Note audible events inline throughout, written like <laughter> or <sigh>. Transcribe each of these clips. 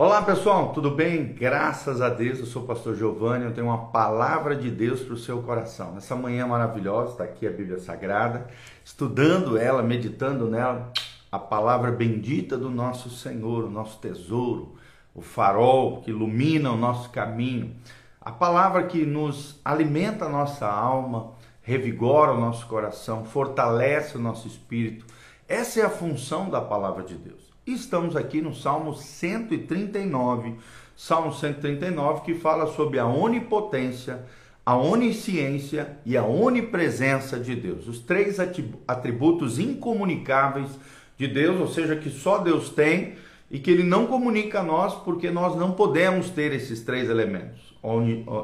Olá pessoal, tudo bem? Graças a Deus, eu sou o pastor Giovanni, eu tenho uma palavra de Deus para o seu coração. Nessa manhã maravilhosa, está aqui a Bíblia Sagrada, estudando ela, meditando nela, a palavra bendita do nosso Senhor, o nosso tesouro, o farol que ilumina o nosso caminho, a palavra que nos alimenta a nossa alma, revigora o nosso coração, fortalece o nosso espírito. Essa é a função da palavra de Deus. Estamos aqui no Salmo 139, Salmo 139 que fala sobre a onipotência, a onisciência e a onipresença de Deus, os três atributos incomunicáveis de Deus, ou seja, que só Deus tem e que ele não comunica a nós porque nós não podemos ter esses três elementos,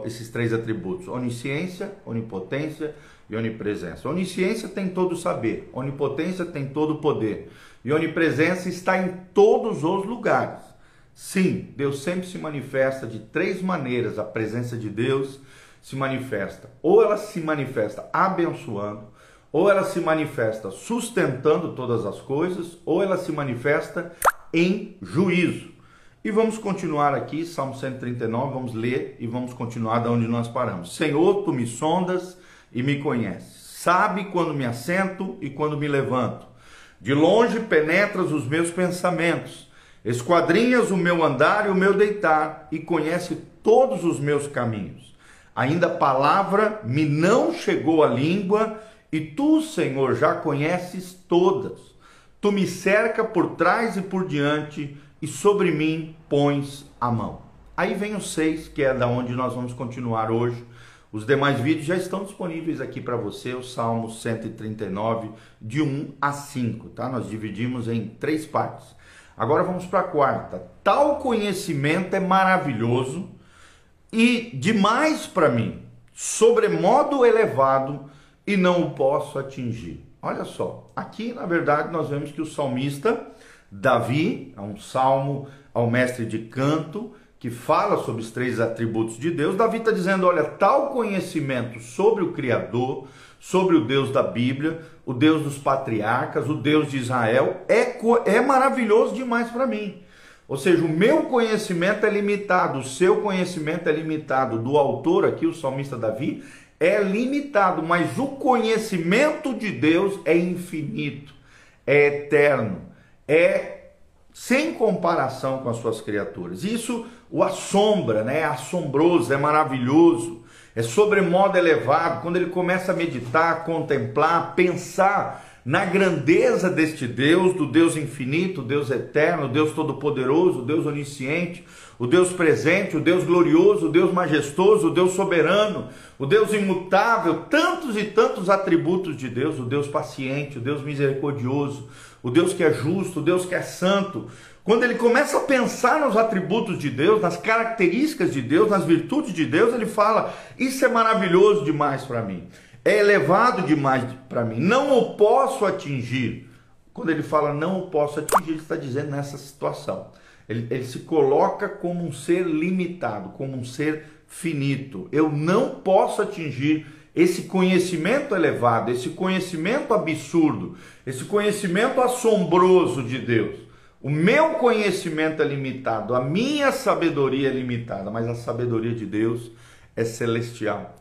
esses três atributos: onisciência, onipotência e onipresença. Onisciência tem todo saber, onipotência tem todo poder e onipresença está em todos os lugares. Sim, Deus sempre se manifesta de três maneiras. A presença de Deus se manifesta, ou ela se manifesta abençoando, ou ela se manifesta sustentando todas as coisas, ou ela se manifesta em juízo. E vamos continuar aqui, Salmo 139, vamos ler e vamos continuar da onde nós paramos. Senhor, tu me sondas e me conheces. Sabe quando me assento e quando me levanto. De longe penetras os meus pensamentos, esquadrinhas o meu andar e o meu deitar, e conhece todos os meus caminhos. Ainda palavra me não chegou à língua, e tu, Senhor, já conheces todas. Tu me cerca por trás e por diante, e sobre mim pões a mão. Aí vem o 6, que é da onde nós vamos continuar hoje os demais vídeos já estão disponíveis aqui para você, o Salmo 139, de 1 a 5, tá? Nós dividimos em três partes. Agora vamos para a quarta. Tal conhecimento é maravilhoso e demais para mim, sobremodo elevado, e não o posso atingir. Olha só, aqui na verdade nós vemos que o salmista Davi, é um salmo ao mestre de canto, que fala sobre os três atributos de Deus, Davi está dizendo: olha, tal conhecimento sobre o Criador, sobre o Deus da Bíblia, o Deus dos patriarcas, o Deus de Israel, é, é maravilhoso demais para mim. Ou seja, o meu conhecimento é limitado, o seu conhecimento é limitado, do autor aqui, o salmista Davi, é limitado, mas o conhecimento de Deus é infinito, é eterno, é sem comparação com as suas criaturas. Isso o assombra, né? é assombroso, é maravilhoso, é sobremodo elevado. Quando ele começa a meditar, contemplar, pensar na grandeza deste Deus, do Deus infinito, Deus eterno, Deus todo-poderoso, Deus onisciente, o Deus presente, o Deus glorioso, o Deus majestoso, o Deus soberano, o Deus imutável, tantos e tantos atributos de Deus, o Deus paciente, o Deus misericordioso, o Deus que é justo, o Deus que é santo. Quando ele começa a pensar nos atributos de Deus, nas características de Deus, nas virtudes de Deus, ele fala: Isso é maravilhoso demais para mim, é elevado demais para mim, não o posso atingir. Quando ele fala não o posso atingir, ele está dizendo nessa situação. Ele, ele se coloca como um ser limitado, como um ser finito. Eu não posso atingir esse conhecimento elevado, esse conhecimento absurdo, esse conhecimento assombroso de Deus. O meu conhecimento é limitado, a minha sabedoria é limitada, mas a sabedoria de Deus é celestial,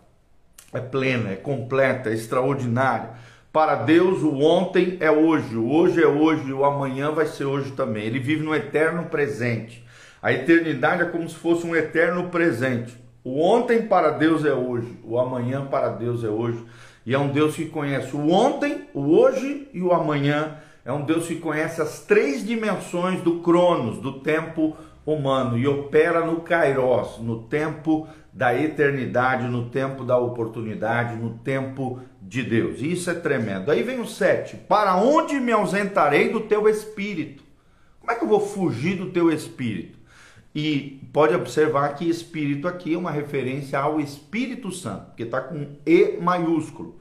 é plena, é completa, é extraordinária. Para Deus, o ontem é hoje, o hoje é hoje, o amanhã vai ser hoje também. Ele vive no eterno presente. A eternidade é como se fosse um eterno presente. O ontem para Deus é hoje, o amanhã para Deus é hoje. E é um Deus que conhece o ontem, o hoje e o amanhã. É um Deus que conhece as três dimensões do Cronos, do tempo humano, e opera no Kairos, no tempo da eternidade, no tempo da oportunidade, no tempo de Deus. Isso é tremendo. Aí vem o 7. Para onde me ausentarei do teu espírito? Como é que eu vou fugir do teu espírito? E pode observar que espírito aqui é uma referência ao Espírito Santo, que está com E maiúsculo.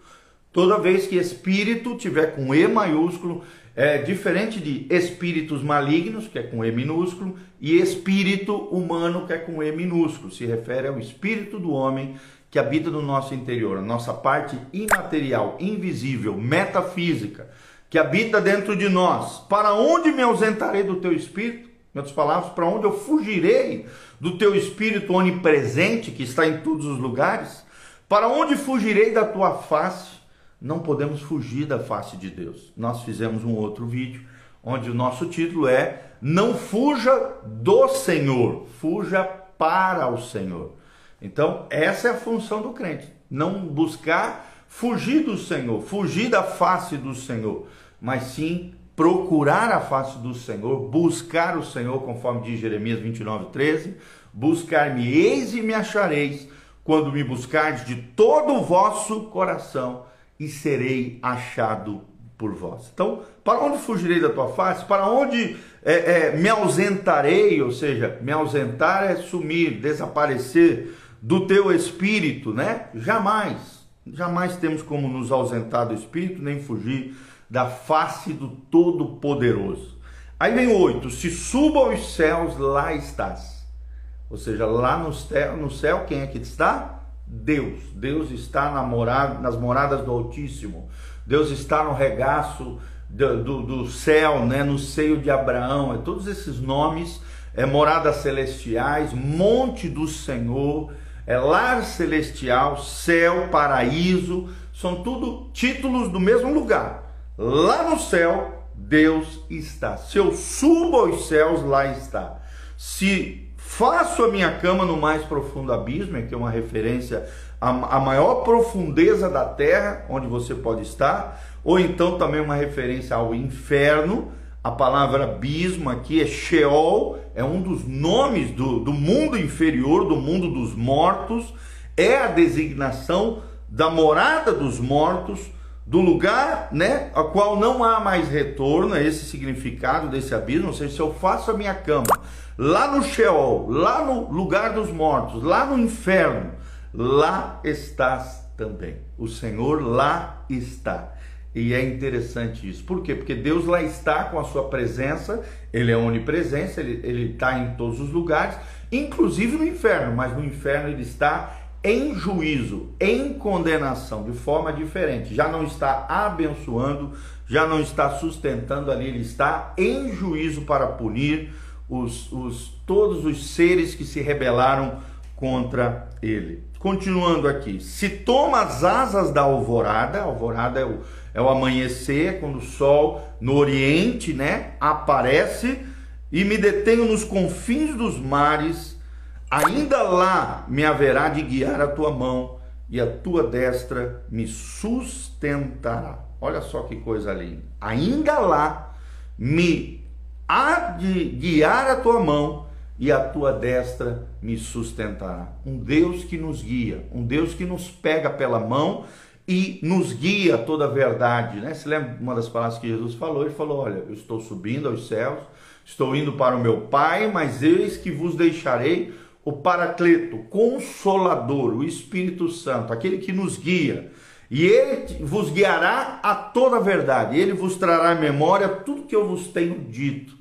Toda vez que espírito tiver com E maiúsculo, é diferente de espíritos malignos, que é com E minúsculo, e espírito humano, que é com E minúsculo. Se refere ao espírito do homem que habita no nosso interior, a nossa parte imaterial, invisível, metafísica, que habita dentro de nós. Para onde me ausentarei do teu espírito? Em outras palavras, para onde eu fugirei do teu espírito onipresente que está em todos os lugares? Para onde fugirei da tua face? Não podemos fugir da face de Deus. Nós fizemos um outro vídeo onde o nosso título é Não fuja do Senhor, fuja para o Senhor. Então, essa é a função do crente, não buscar fugir do Senhor, fugir da face do Senhor, mas sim procurar a face do Senhor, buscar o Senhor, conforme diz Jeremias 29, 13: Buscar-me-eis e me achareis, quando me buscardes de todo o vosso coração, e serei achado por vós. Então, para onde fugirei da tua face? Para onde é, é, me ausentarei? Ou seja, me ausentar é sumir, desaparecer do teu espírito, né? Jamais, jamais temos como nos ausentar do espírito, nem fugir da face do Todo-Poderoso. Aí vem o 8: se suba aos céus, lá estás. Ou seja, lá no céu, no céu quem é que está? Deus. Deus está na morada, nas moradas do Altíssimo. Deus está no regaço do, do, do céu, né? no seio de Abraão. É todos esses nomes, é moradas celestiais, monte do Senhor, é lar celestial, céu, paraíso, são tudo títulos do mesmo lugar. Lá no céu, Deus está. Se eu subo aos céus, lá está. Se faço a minha cama no mais profundo abismo, que é uma referência à, maior profundeza da terra, onde você pode estar, ou então também uma referência ao inferno. A palavra abismo aqui é Sheol, é um dos nomes do, do mundo inferior, do mundo dos mortos, é a designação da morada dos mortos do lugar, né, a qual não há mais retorno, é esse significado desse abismo, ou seja, se eu faço a minha cama lá no Sheol, lá no lugar dos mortos, lá no inferno, lá estás também. O Senhor lá está. E é interessante isso. Por quê? Porque Deus lá está com a sua presença, Ele é onipresença, Ele está em todos os lugares, inclusive no inferno, mas no inferno Ele está em juízo, em condenação, de forma diferente. Já não está abençoando, já não está sustentando ali, ele está em juízo para punir os, os, todos os seres que se rebelaram contra ele. Continuando aqui, se toma as asas da alvorada, alvorada é o, é o amanhecer, quando o sol no oriente né, aparece, e me detenho nos confins dos mares, ainda lá me haverá de guiar a tua mão e a tua destra me sustentará. Olha só que coisa linda. Ainda lá me há de guiar a tua mão e a tua destra me sustentará. Um Deus que nos guia, um Deus que nos pega pela mão e nos guia toda a verdade, né? Se lembra uma das palavras que Jesus falou? Ele falou: Olha, eu estou subindo aos céus, estou indo para o meu Pai, mas eis que vos deixarei o Paracleto, Consolador, o Espírito Santo, aquele que nos guia. E ele vos guiará a toda a verdade. Ele vos trará à memória tudo que eu vos tenho dito.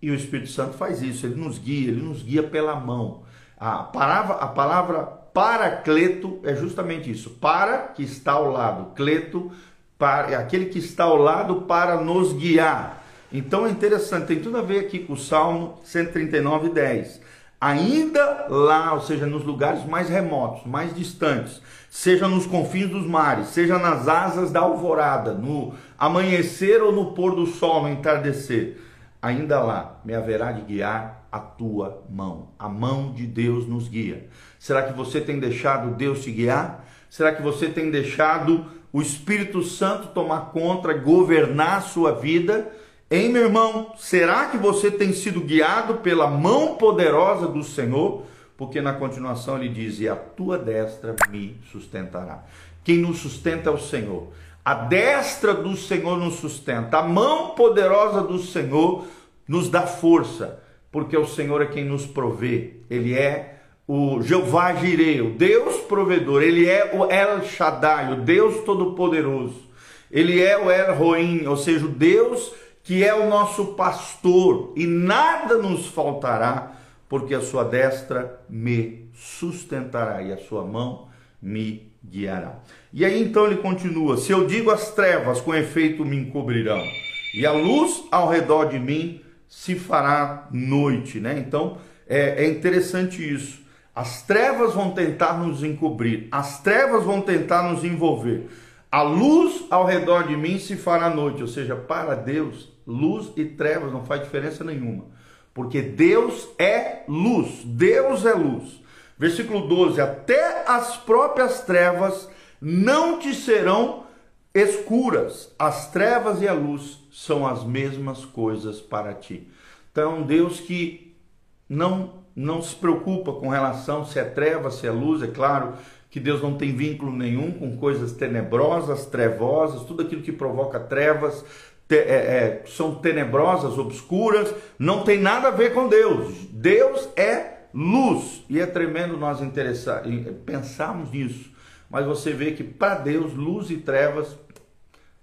E o Espírito Santo faz isso, ele nos guia, ele nos guia pela mão. A palavra, a palavra paracleto é justamente isso. Para que está ao lado, cleto para é aquele que está ao lado para nos guiar. Então é interessante, tem tudo a ver aqui com o Salmo 139, 10 ainda lá, ou seja, nos lugares mais remotos, mais distantes, seja nos confins dos mares, seja nas asas da alvorada, no amanhecer ou no pôr do sol, no entardecer, ainda lá me haverá de guiar a tua mão. A mão de Deus nos guia. Será que você tem deixado Deus te guiar? Será que você tem deixado o Espírito Santo tomar conta, governar a sua vida? Hein, meu irmão? Será que você tem sido guiado pela mão poderosa do Senhor? Porque na continuação ele diz: E a tua destra me sustentará. Quem nos sustenta é o Senhor. A destra do Senhor nos sustenta. A mão poderosa do Senhor nos dá força, porque o Senhor é quem nos provê. Ele é o Jeová Jireh, o Deus provedor. Ele é o El Shaddai, o Deus todo-poderoso. Ele é o El Roim, ou seja, o Deus que é o nosso pastor, e nada nos faltará, porque a sua destra me sustentará e a sua mão me guiará. E aí então ele continua: Se eu digo as trevas, com efeito me encobrirão, e a luz ao redor de mim se fará noite, né? Então é, é interessante isso. As trevas vão tentar nos encobrir, as trevas vão tentar nos envolver. A luz ao redor de mim se fará noite, ou seja, para Deus, luz e trevas não faz diferença nenhuma, porque Deus é luz, Deus é luz. Versículo 12: Até as próprias trevas não te serão escuras, as trevas e a luz são as mesmas coisas para ti. Então, é Deus que não não se preocupa com relação se é treva, se é luz, é claro que Deus não tem vínculo nenhum com coisas tenebrosas, trevosas, tudo aquilo que provoca trevas, é, é, são tenebrosas, obscuras, não tem nada a ver com Deus. Deus é luz e é tremendo nós interessar, pensarmos nisso. Mas você vê que para Deus luz e trevas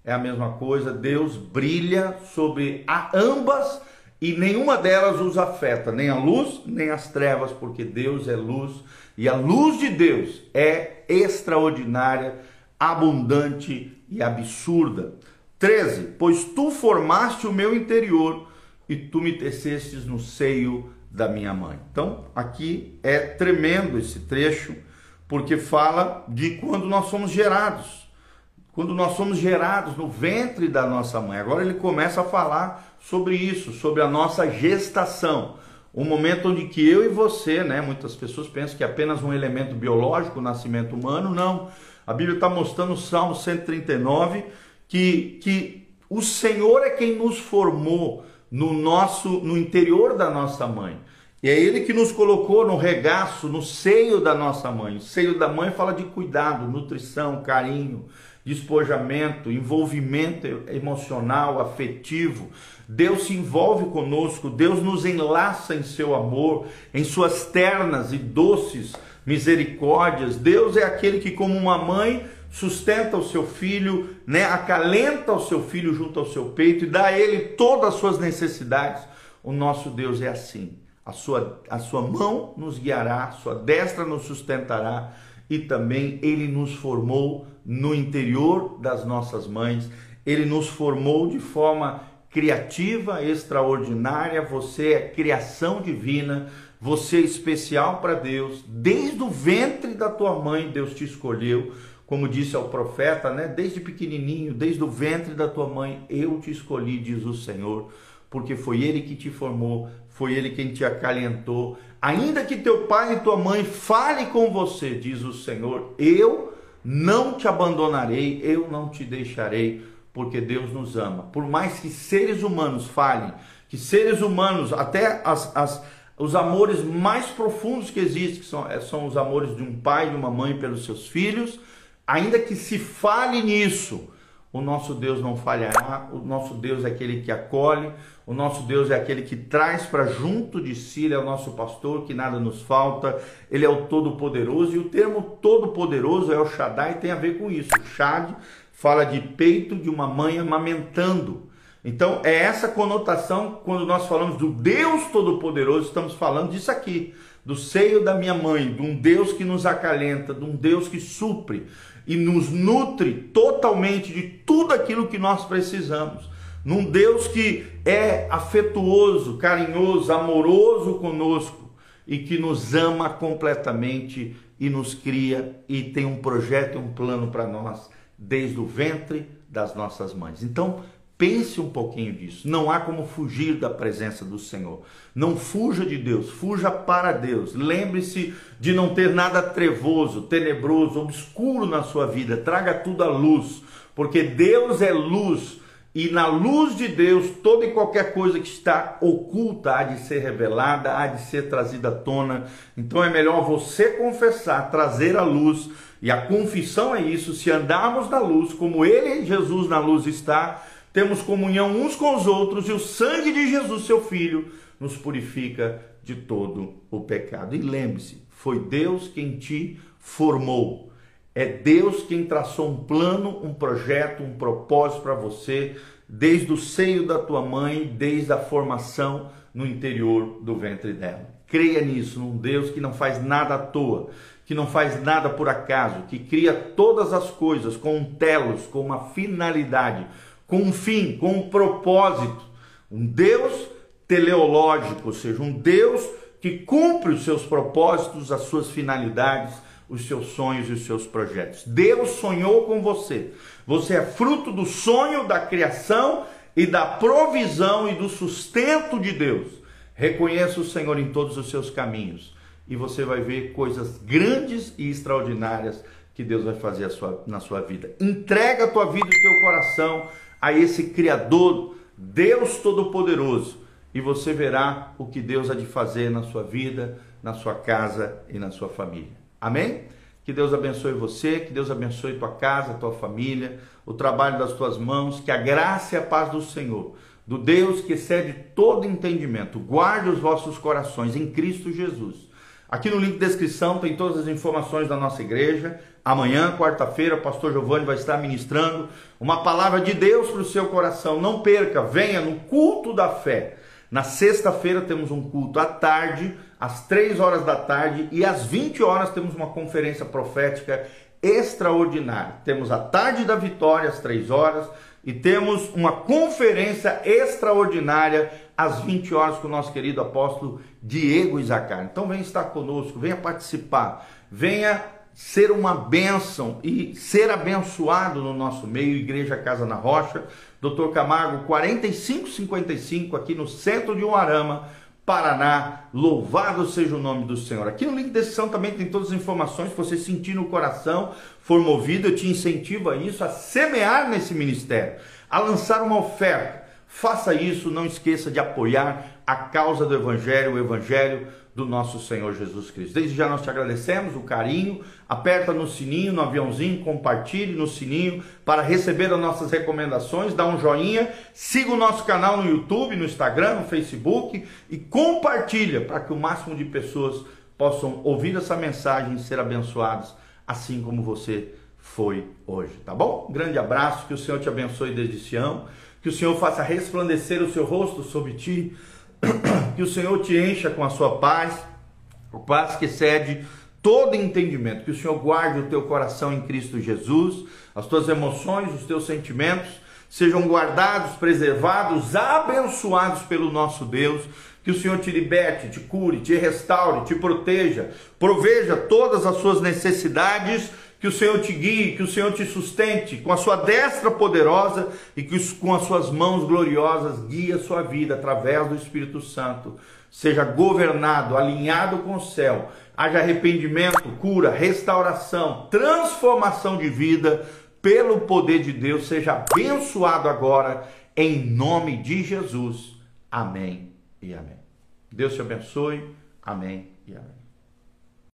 é a mesma coisa. Deus brilha sobre ambas e nenhuma delas os afeta, nem a luz, nem as trevas, porque Deus é luz e a luz de Deus é extraordinária, abundante e absurda. 13. Pois tu formaste o meu interior e tu me tecestes no seio da minha mãe. Então, aqui é tremendo esse trecho, porque fala de quando nós somos gerados quando nós somos gerados no ventre da nossa mãe. Agora ele começa a falar sobre isso, sobre a nossa gestação. Um momento onde que eu e você, né, muitas pessoas pensam que é apenas um elemento biológico, o nascimento humano, não. A Bíblia está mostrando no Salmo 139 que, que o Senhor é quem nos formou no nosso, no interior da nossa mãe. E é Ele que nos colocou no regaço, no seio da nossa mãe. O seio da mãe fala de cuidado, nutrição, carinho despojamento, envolvimento emocional, afetivo. Deus se envolve conosco, Deus nos enlaça em seu amor, em suas ternas e doces misericórdias. Deus é aquele que, como uma mãe, sustenta o seu filho, né, acalenta o seu filho junto ao seu peito e dá a ele todas as suas necessidades. O nosso Deus é assim. A sua, a sua mão nos guiará, sua destra nos sustentará e também ele nos formou no interior das nossas mães, ele nos formou de forma criativa, extraordinária, você é criação divina, você é especial para Deus, desde o ventre da tua mãe Deus te escolheu, como disse ao profeta, né? Desde pequenininho, desde o ventre da tua mãe, eu te escolhi, diz o Senhor, porque foi ele que te formou, foi ele quem te acalentou. Ainda que teu pai e tua mãe fale com você, diz o Senhor, eu não te abandonarei, eu não te deixarei, porque Deus nos ama. Por mais que seres humanos falhem, que seres humanos, até as, as, os amores mais profundos que existem, que são, são os amores de um pai e de uma mãe pelos seus filhos, ainda que se fale nisso, o nosso Deus não falhará, o nosso Deus é aquele que acolhe, o nosso Deus é aquele que traz para junto de si, ele é o nosso pastor, que nada nos falta, ele é o todo-poderoso, e o termo todo-poderoso é o Shaddai, tem a ver com isso. Shad fala de peito de uma mãe amamentando. Então, é essa conotação quando nós falamos do Deus Todo-Poderoso, estamos falando disso aqui, do seio da minha mãe, de um Deus que nos acalenta, de um Deus que supre, e nos nutre totalmente de tudo aquilo que nós precisamos. Num Deus que é afetuoso, carinhoso, amoroso conosco e que nos ama completamente e nos cria e tem um projeto e um plano para nós desde o ventre das nossas mães. Então, Pense um pouquinho disso. Não há como fugir da presença do Senhor. Não fuja de Deus, fuja para Deus. Lembre-se de não ter nada trevoso, tenebroso, obscuro na sua vida. Traga tudo à luz, porque Deus é luz. E na luz de Deus, toda e qualquer coisa que está oculta há de ser revelada, há de ser trazida à tona. Então é melhor você confessar, trazer a luz. E a confissão é isso: se andarmos na luz, como Ele, Jesus, na luz está, temos comunhão uns com os outros e o sangue de Jesus, seu Filho, nos purifica de todo o pecado. E lembre-se, foi Deus quem te formou. É Deus quem traçou um plano, um projeto, um propósito para você, desde o seio da tua mãe, desde a formação no interior do ventre dela. Creia nisso, num Deus que não faz nada à toa, que não faz nada por acaso, que cria todas as coisas com um telos, com uma finalidade com um fim, com um propósito. Um Deus teleológico, ou seja, um Deus que cumpre os seus propósitos, as suas finalidades, os seus sonhos e os seus projetos. Deus sonhou com você. Você é fruto do sonho da criação e da provisão e do sustento de Deus. Reconheça o Senhor em todos os seus caminhos e você vai ver coisas grandes e extraordinárias que Deus vai fazer sua, na sua vida. Entrega a tua vida e teu coração a esse Criador, Deus Todo-Poderoso, e você verá o que Deus há de fazer na sua vida, na sua casa e na sua família. Amém? Que Deus abençoe você, que Deus abençoe tua casa, tua família, o trabalho das tuas mãos, que a graça e a paz do Senhor, do Deus que excede todo entendimento, guarde os vossos corações em Cristo Jesus. Aqui no link de descrição tem todas as informações da nossa igreja. Amanhã, quarta-feira, o pastor Giovanni vai estar ministrando uma palavra de Deus para o seu coração. Não perca, venha no culto da fé. Na sexta-feira temos um culto à tarde, às 3 horas da tarde, e às 20 horas temos uma conferência profética extraordinária. Temos a tarde da vitória às 3 horas e temos uma conferência extraordinária às 20 horas com o nosso querido apóstolo Diego Isacar. Então venha estar conosco, venha participar, venha ser uma bênção e ser abençoado no nosso meio, Igreja Casa na Rocha, Dr. Camargo 4555, aqui no centro de Uarama, Paraná. Louvado seja o nome do Senhor. Aqui no link de descrição também tem todas as informações. Se você sentir no coração, for movido, eu te incentivo a isso, a semear nesse ministério, a lançar uma oferta. Faça isso, não esqueça de apoiar a causa do Evangelho, o Evangelho do nosso Senhor Jesus Cristo. Desde já nós te agradecemos o carinho. Aperta no sininho, no aviãozinho, compartilhe no sininho para receber as nossas recomendações. Dá um joinha, siga o nosso canal no YouTube, no Instagram, no Facebook e compartilha para que o máximo de pessoas possam ouvir essa mensagem e ser abençoadas, assim como você foi hoje, tá bom? grande abraço, que o Senhor te abençoe desde Sião, que o Senhor faça resplandecer o seu rosto sobre ti. <clears throat> Que o Senhor te encha com a sua paz, o paz que excede todo entendimento, que o Senhor guarde o teu coração em Cristo Jesus, as tuas emoções, os teus sentimentos sejam guardados, preservados, abençoados pelo nosso Deus, que o Senhor te liberte, te cure, te restaure, te proteja, proveja todas as suas necessidades que o Senhor te guie, que o Senhor te sustente com a sua destra poderosa e que com as suas mãos gloriosas guie a sua vida através do Espírito Santo. Seja governado, alinhado com o céu. Haja arrependimento, cura, restauração, transformação de vida pelo poder de Deus. Seja abençoado agora em nome de Jesus. Amém e amém. Deus te abençoe. Amém e amém.